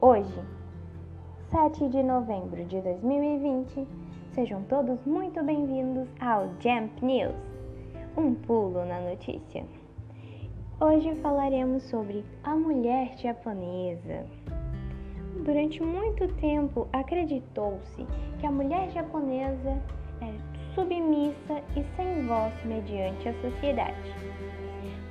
Hoje, 7 de novembro de 2020, sejam todos muito bem-vindos ao Jump News um pulo na notícia. Hoje falaremos sobre a mulher japonesa. Durante muito tempo acreditou-se que a mulher japonesa era submissa e sem voz mediante a sociedade,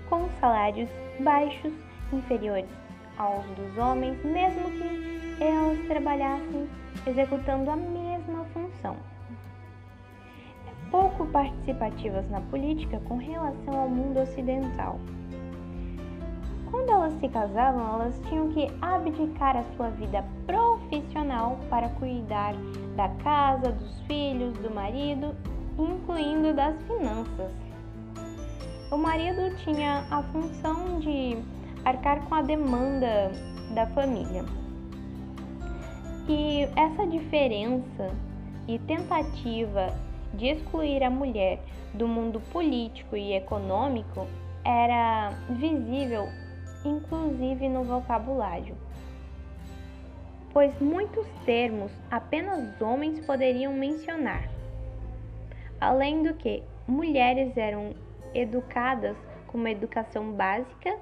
com salários baixos, inferiores aos dos homens, mesmo que elas trabalhassem executando a mesma função. Pouco participativas na política com relação ao mundo ocidental. Quando elas se casavam, elas tinham que abdicar a sua vida profissional para cuidar da casa, dos filhos, do marido, incluindo das finanças. O marido tinha a função de arcar com a demanda da família. E essa diferença e tentativa de excluir a mulher do mundo político e econômico era visível inclusive no vocabulário, pois muitos termos apenas homens poderiam mencionar. Além do que, mulheres eram educadas com uma educação básica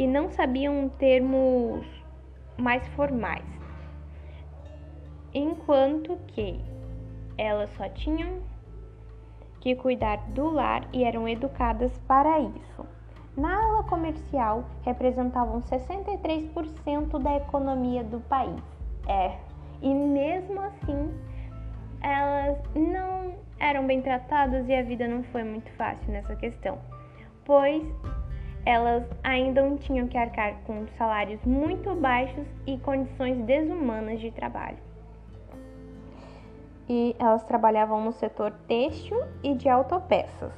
e não sabiam termos mais formais, enquanto que elas só tinham que cuidar do lar e eram educadas para isso. Na ala comercial, representavam 63% da economia do país. É, e mesmo assim, elas não eram bem tratadas e a vida não foi muito fácil nessa questão, pois elas ainda tinham que arcar com salários muito baixos e condições desumanas de trabalho. E elas trabalhavam no setor têxtil e de autopeças.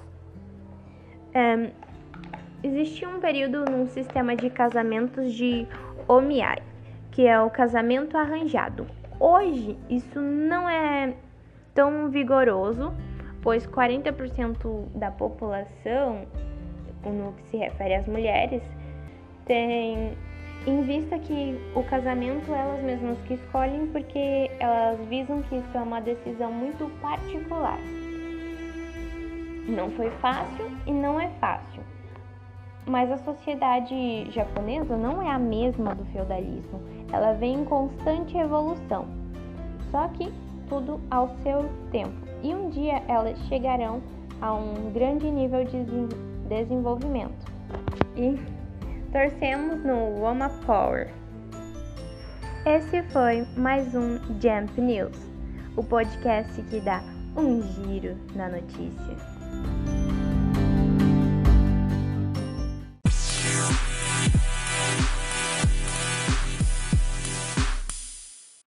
Um, existia um período num sistema de casamentos de Omiai, que é o casamento arranjado. Hoje isso não é tão vigoroso, pois 40% da população, no que se refere às mulheres, tem em vista que o casamento elas mesmas que escolhem porque elas visam que isso é uma decisão muito particular. Não foi fácil e não é fácil. Mas a sociedade japonesa não é a mesma do feudalismo. Ela vem em constante evolução. Só que tudo ao seu tempo. E um dia elas chegarão a um grande nível de desenvolvimento. E torcemos no Woma Power. Esse foi mais um Jump News, o podcast que dá um giro na notícia.